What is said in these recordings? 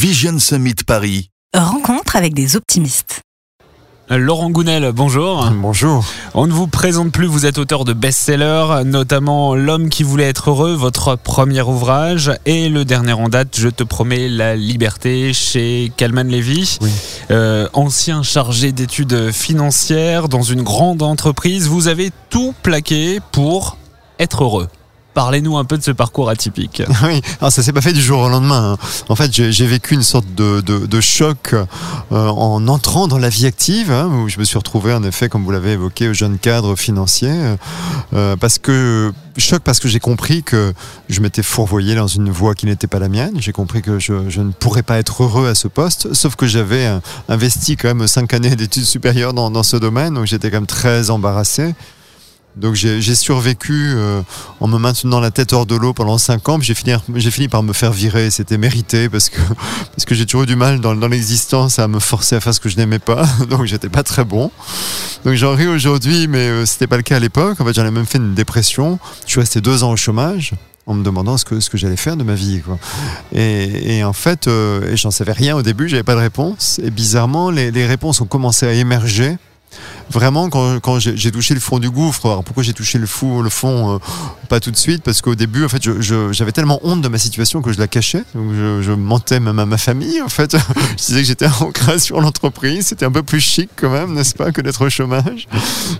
Vision Summit Paris. Rencontre avec des optimistes. Laurent Gounel, bonjour. Bonjour. On ne vous présente plus, vous êtes auteur de best-sellers, notamment L'homme qui voulait être heureux, votre premier ouvrage, et le dernier en date, Je te promets la liberté, chez Kalman Levy. Oui. Euh, ancien chargé d'études financières dans une grande entreprise, vous avez tout plaqué pour être heureux. Parlez-nous un peu de ce parcours atypique. Oui, alors ça s'est pas fait du jour au lendemain. hein. En fait, j'ai vécu une sorte de, choc euh, en entrant dans la vie active, hein, où je me suis retrouvé en effet, comme vous l'avez évoqué, jeune cadre financier, euh, parce que choc parce que j'ai compris que je m'étais fourvoyé dans une voie qui n'était pas la mienne. J'ai compris que je, je ne pourrais pas être heureux à ce poste, sauf que j'avais euh, investi quand même cinq années d'études supérieures dans, dans ce domaine, donc j'étais quand même très embarrassé. Donc j'ai survécu euh, en me maintenant la tête hors de l'eau pendant 5 ans, j'ai fini, par me faire virer. C'était mérité parce que, parce que j'ai toujours eu du mal dans, l'existence à me forcer à faire ce que je n'aimais pas, donc j'étais pas très bon. Donc j'en ris aujourd'hui, mais euh, c'était pas le cas à l'époque. En fait, j'en ai même fait une dépression. Je suis resté deux ans au chômage en me demandant ce que, ce que j'allais faire de ma vie. Et, en fait, euh, j'en savais rien au début, j'avais pas de réponse. Et bizarrement, les réponses ont commencé à émerger vraiment quand, j'ai touché le fond du gouffre. Alors pourquoi j'ai touché le, fou, le fond euh, Pas tout de suite, parce qu'au début, en fait, j'avais tellement honte de ma situation que je la cachais. Je, mentais même à ma famille, en fait. je disais que j'étais en création d'entreprise. C'était un peu plus chic quand même, n'est-ce pas, que d'être au chômage.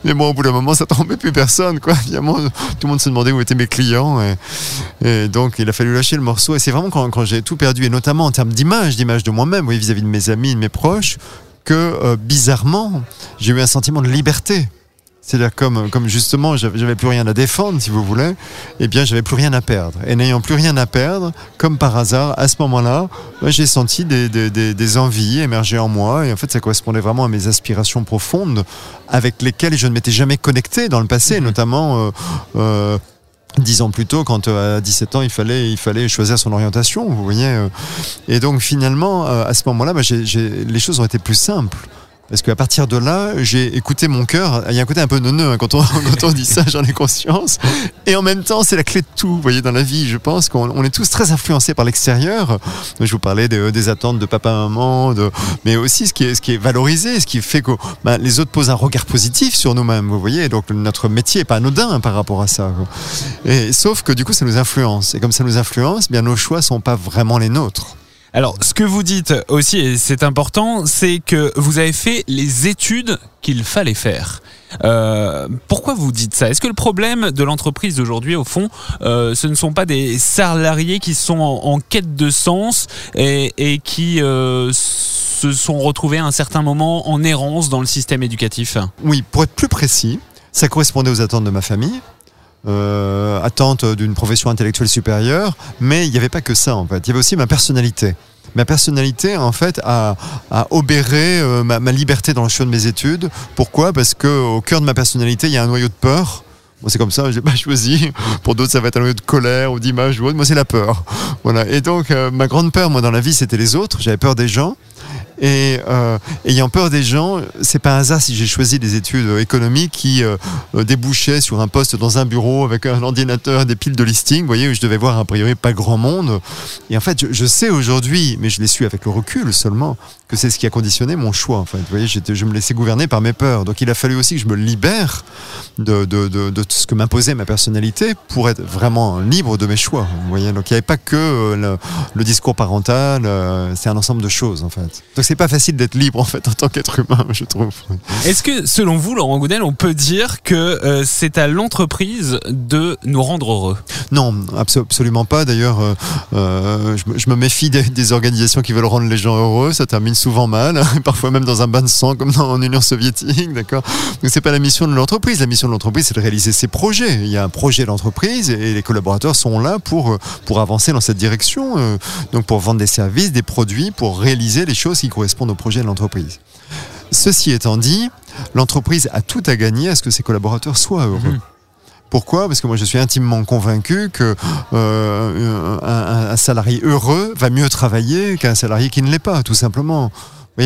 Mais bon, au bout d'un moment, ça trompait plus personne, quoi. Évidemment, tout le monde se demandait où étaient mes clients. Et, et donc, il a fallu lâcher le morceau. Et c'est vraiment quand, quand j'ai tout perdu, et notamment en termes d'image, d'image de moi-même, oui, vis-à-vis de mes amis, de mes proches, que euh, bizarrement, j'ai eu un sentiment de liberté. C'est-à-dire comme, comme justement, j'avais plus rien à défendre, si vous voulez, eh bien, j'avais plus rien à perdre. Et n'ayant plus rien à perdre, comme par hasard, à ce moment-là, ouais, j'ai senti des, des, des, des envies émerger en moi. Et en fait, ça correspondait vraiment à mes aspirations profondes, avec lesquelles je ne m'étais jamais connecté dans le passé, Mhm. notamment. euh, euh, Dix ans plus tôt, quand euh, à 17 ans, il fallait, il fallait choisir son orientation, vous voyez. euh. Et donc finalement, euh, à ce moment-là, bah, j'ai- j'ai- les choses ont été plus simples. Parce qu'à partir de là, j'ai écouté mon cœur. Il y a un côté un peu neuneux hein, quand, on, dit ça, j'en ai conscience. Et en même temps, c'est la clé de tout, vous voyez, dans la vie. Je pense qu'on on est tous très influencés par l'extérieur. Je vous parlais des, attentes de papa, maman, de, mais aussi ce qui est, valorisé, ce qui fait que bah, les autres posent un regard positif sur nous-mêmes, vous voyez. Donc notre métier est pas anodin par rapport à ça. Et, sauf que du coup, ça nous influence. Et comme ça nous influence, bien nos choix sont pas vraiment les nôtres. Alors, ce que vous dites aussi, et c'est important, c'est que vous avez fait les études qu'il fallait faire. Euh, pourquoi vous dites ça? Est-ce que le problème de l'entreprise d'aujourd'hui, au fond, euh, ce ne sont pas des salariés qui sont en, quête de sens et, et qui euh, se sont retrouvés à un certain moment en errance dans le système éducatif? Oui, pour être plus précis, ça correspondait aux attentes de ma famille. Euh, attente d'une profession intellectuelle supérieure, mais il n'y avait pas que ça en fait. Il y avait aussi ma personnalité. Ma personnalité, en fait, a, obéré euh, ma, liberté dans le choix de mes études. Pourquoi? Parce que au cœur de ma personnalité, il y a un noyau de peur. Moi, c'est comme ça, je l'ai pas choisi. Pour d'autres, ça va être un noyau de colère ou d'image ou autre. Moi, c'est la peur. Voilà. Et donc, euh, ma grande peur, moi, dans la vie, c'était les autres. J'avais peur des gens. Et euh, ayant peur des gens, c'est pas un hasard si j'ai choisi des études économiques qui euh, euh, débouchaient sur un poste dans un bureau avec un ordinateur, des piles de listing, vous voyez, où je devais voir a priori pas grand monde. Et en fait, je sais aujourd'hui, mais je l'ai su avec le recul seulement, que c'est ce qui a conditionné mon choix. En fait, vous voyez, je me laissais gouverner par mes peurs. Donc, il a fallu aussi que je me libère de, de, de, de ce que m'imposait ma personnalité pour être vraiment libre de mes choix. Vous voyez, donc il n'y avait pas que euh, le, le discours parental, euh, c'est un ensemble de choses en fait. Donc c'est pas facile d'être libre en fait en tant qu'être humain, je trouve. Est-ce que, selon vous, Laurent Gounel, on peut dire que euh, c'est à l'entreprise de nous rendre heureux? Non, abso- absolument pas. D'ailleurs, euh, euh, je, me- je me méfie des, des organisations qui veulent rendre les gens heureux. Ça termine souvent mal, parfois même dans un bain de sang comme dans en Union soviétique, d'accord? Donc c'est pas la mission de l'entreprise. La mission de l'entreprise, c'est de réaliser ses projets. Il y a un projet d'entreprise et les collaborateurs sont là pour pour avancer dans cette direction. euh, donc pour vendre des services, des produits, pour réaliser les choses qui correspondent au projet de l'entreprise. Ceci étant dit, l'entreprise a tout à gagner à ce que ses collaborateurs soient heureux. Mhm. Pourquoi? Parce que moi je suis intimement convaincu que euh, un, salarié heureux va mieux travailler qu'un salarié qui ne l'est pas, tout simplement.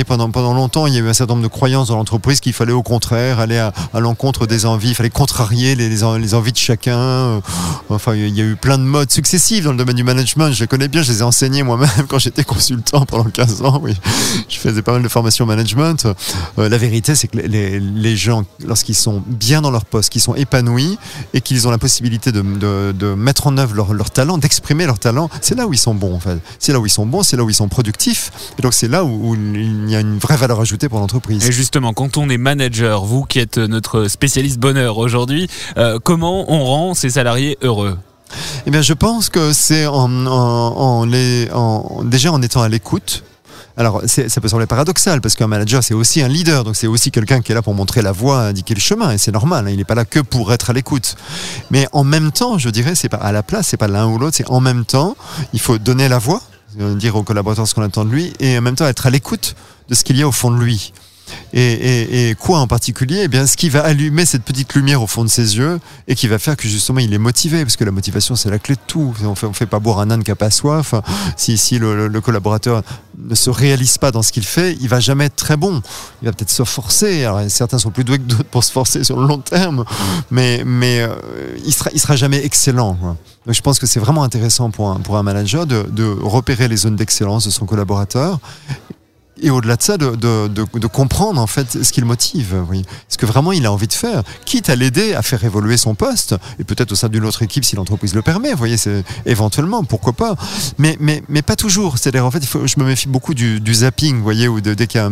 Pendant, pendant longtemps, il y a eu un certain nombre de croyances dans l'entreprise qu'il fallait au contraire aller à, l'encontre des envies, il fallait contrarier les, les, en- les envies de chacun. Euh, Enfin, il y a eu plein de modes successifs dans le domaine du management. Je les connais bien, je les ai enseignés moi-même quand j'étais consultant pendant 15 ans. Oui, je faisais pas mal de formations management. Euh, la vérité, c'est que les, les, gens, lorsqu'ils sont bien dans leur poste, qu'ils sont épanouis et qu'ils ont la possibilité de, de, de mettre en œuvre leur, leur talent, d'exprimer leur talent, c'est là où ils sont bons en fait. C'est là où ils sont bons, c'est là où ils sont productifs. Et donc c'est là où, où il y a une vraie valeur ajoutée pour l'entreprise. Et justement, quand on est manager, vous qui êtes notre spécialiste bonheur aujourd'hui, euh, comment on rend ses salariés heureux? Eh bien, je pense que c'est en, en, en les, en, déjà en étant à l'écoute. Alors, ça peut sembler paradoxal parce qu'un manager, c'est aussi un leader, donc c'est aussi quelqu'un qui est là pour montrer la voie, indiquer le chemin, et c'est normal. hein, il n'est pas là que pour être à l'écoute. Mais en même temps, je dirais, c'est pas à la place, c'est pas l'un ou l'autre, c'est en même temps, il faut donner la voix, euh, dire aux collaborateurs ce qu'on attend de lui, et en même temps être à l'écoute de ce qu'il y a au fond de lui. Et, quoi en particulier? Eh bien, ce qui va allumer cette petite lumière au fond de ses yeux et qui va faire que justement il est motivé, parce que la motivation c'est la clé de tout. On fait, on fait pas boire un âne qui a pas soif. Si, si le, collaborateur ne se réalise pas dans ce qu'il fait, il va jamais être très bon. Il va peut-être se forcer. Certains sont plus doués que d'autres pour se forcer sur le long terme, mais mais euh, il sera il sera jamais excellent. Donc je pense que c'est vraiment intéressant pour un, pour un manager de, de repérer les zones d'excellence de son collaborateur et au-delà de ça, de, de, de, de comprendre en fait ce qui le motive, oui. ce que vraiment il a envie de faire, quitte à l'aider à faire évoluer son poste, et peut-être au sein d'une autre équipe si l'entreprise le permet, vous voyez, c'est éventuellement, pourquoi pas, mais, mais, mais pas toujours. C'est-à-dire en fait, faut, je me méfie beaucoup du, du zapping, vous voyez, ou dès qu'il y a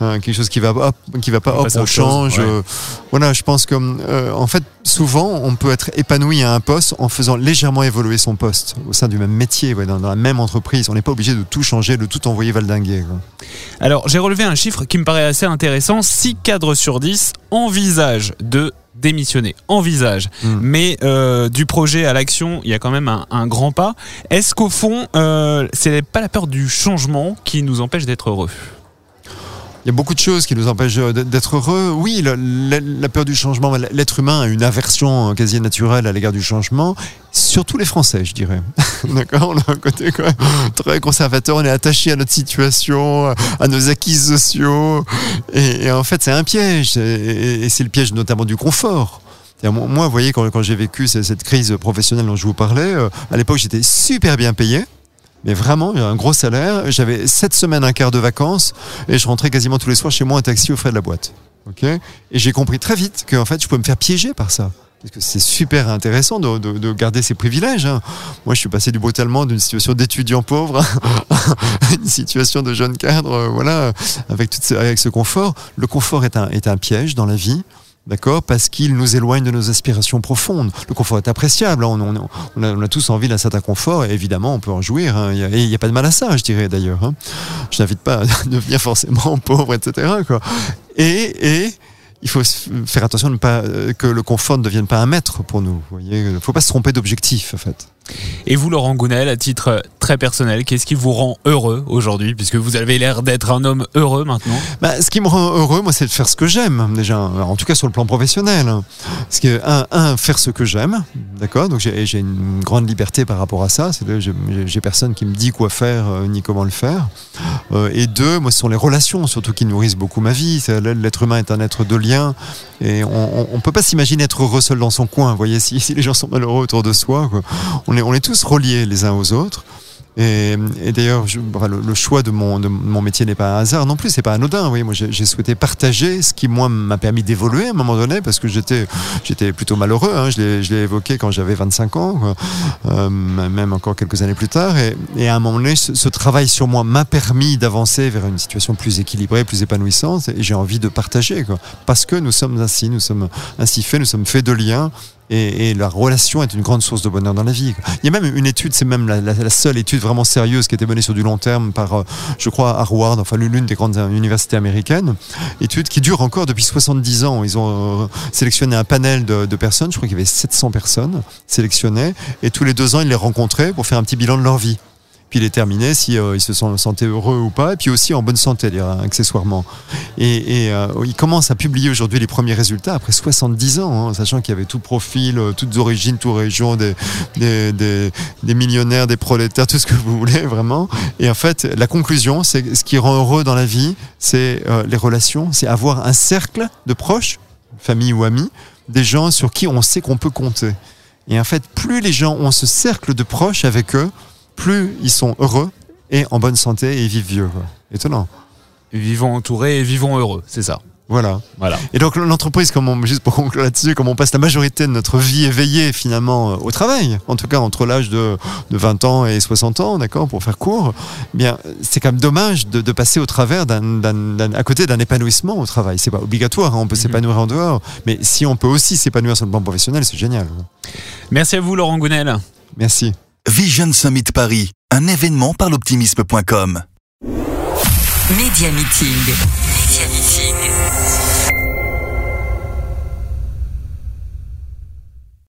un- quelque chose qui va, hop, qui va pas, On hop, on change. ouais. euh, voilà, je pense que euh, en fait, souvent, on peut être épanoui à un poste en faisant légèrement évoluer son poste au sein du même métier, ouais, dans, dans la même entreprise. On n'est pas obligé de tout changer, de tout envoyer valdinguer. quoi. Alors, j'ai relevé un chiffre qui me paraît assez intéressant. 6 cadres sur 10 envisagent de démissionner. Envisagent. Mm. Mais euh, du projet à l'action, il y a quand même un, un grand pas. Est-ce qu'au fond, euh, c'est pas la peur du changement qui nous empêche d'être heureux? Il y a beaucoup de choses qui nous empêchent d'être heureux. Oui, la, peur du changement, l'être humain a une aversion quasi naturelle à l'égard du changement, surtout les Français, je dirais. D'accord On a un côté très conservateur, on est attaché à notre situation, à nos acquis sociaux, et, en fait c'est un piège, et, c'est le piège notamment du confort. Moi, vous voyez, quand, j'ai vécu cette, cette crise professionnelle dont je vous parlais, euh, à l'époque j'étais super bien payé. Mais vraiment, j'avais un gros salaire. J'avais sept semaines, un quart de vacances, et je rentrais quasiment tous les soirs chez moi en taxi aux frais de la boîte. Et j'ai compris très vite que en fait, je pouvais me faire piéger par ça. Parce que c'est super intéressant de, de- de garder ses privilèges. hein. Moi, je suis passé du brutalement d'une situation d'étudiant pauvre à une situation de jeune cadre, euh, voilà, avec, tout ce, avec ce confort. Le confort est un piège dans la vie. D'accord? Parce qu'il nous éloigne de nos aspirations profondes. Le confort est appréciable. hein. On, on- a, tous envie d'un certain confort. Et évidemment, on peut en jouir. hein. Et il n'y a pas de mal à ça, je dirais d'ailleurs. hein. Je n'invite pas à devenir forcément pauvre, etc. Et, et il faut faire attention de ne pas, euh, que le confort ne devienne pas un maître pour nous. Il ne faut pas se tromper d'objectif, en fait. Et vous, Laurent Gounel, à titre très personnel, qu'est-ce qui vous rend heureux aujourd'hui Puisque vous avez l'air d'être un homme heureux maintenant. Bah, ce qui me rend heureux, moi, c'est de faire ce que j'aime, déjà. En tout cas, sur le plan professionnel. Parce que, un, un faire ce que j'aime, d'accord Donc, j'ai une grande liberté par rapport à ça. J'ai- personne qui me dit quoi faire euh, ni comment le faire. Euh, et deux, moi, ce sont les relations, surtout, qui nourrissent beaucoup ma vie. L'être humain est un être de lien. Et on, on peut pas s'imaginer être heureux seul dans son coin. Vous voyez, si, si les gens sont malheureux autour de soi, quoi. On, on est tous reliés les uns aux autres. Et, d'ailleurs, le, choix de mon, de mon métier n'est pas un hasard non plus, c'est pas anodin. Voyez, moi, j'ai souhaité partager ce qui, moi, m'a permis d'évoluer à un moment donné, parce que j'étais j'étais plutôt malheureux. Hein, je l'ai évoqué quand j'avais 25 ans. Euh, même encore quelques années plus tard. Et, à un moment donné, ce, travail sur moi m'a permis d'avancer vers une situation plus équilibrée, plus épanouissante. Et j'ai envie de partager. Parce que nous sommes ainsi, nous sommes ainsi faits, nous sommes faits de liens. Et, la relation est une grande source de bonheur dans la vie. Il y a même une étude, c'est même la, seule étude vraiment sérieuse qui a été menée sur du long terme par, euh, je crois, Harvard, enfin l'une des grandes universités américaines. Étude qui dure encore depuis 70 ans. Ils ont euh, sélectionné un panel de, de personnes, je crois qu'il y avait 700 personnes sélectionnées, et tous les deux ans, ils les rencontraient pour faire un petit bilan de leur vie. Puis les terminer si euh, ils se sont sentés heureux ou pas, et puis aussi en bonne santé, accessoirement. Et, et euh, il commence à publier aujourd'hui les premiers résultats après 70 ans, hein, sachant qu'il y avait tout profil, euh, toutes origines, toutes régions, des, des, des, des millionnaires, des prolétaires, tout ce que vous voulez vraiment. Et en fait, la conclusion, c'est ce qui rend heureux dans la vie, c'est euh, les relations, c'est avoir un cercle de proches, famille ou amis, des gens sur qui on sait qu'on peut compter. Et en fait, plus les gens ont ce cercle de proches avec eux, plus ils sont heureux et en bonne santé et vivent vieux. Étonnant. Vivons entourés et vivons heureux, c'est ça. Voilà. Voilà. Et donc l'entreprise, comme on, juste pour conclure là-dessus, comme on passe la majorité de notre vie éveillée finalement euh, au travail, en tout cas entre l'âge de, de 20 ans et 60 ans, d'accord, pour faire court, eh bien c'est quand même dommage de, de passer au travers d'un, à côté d'un épanouissement au travail. C'est pas obligatoire, hein, on peut s'épanouir en dehors, mais si on peut aussi s'épanouir sur le plan professionnel, c'est génial. Merci à vous, Laurent Gounel. Merci. Vision Summit Paris, un événement par l'optimisme.com.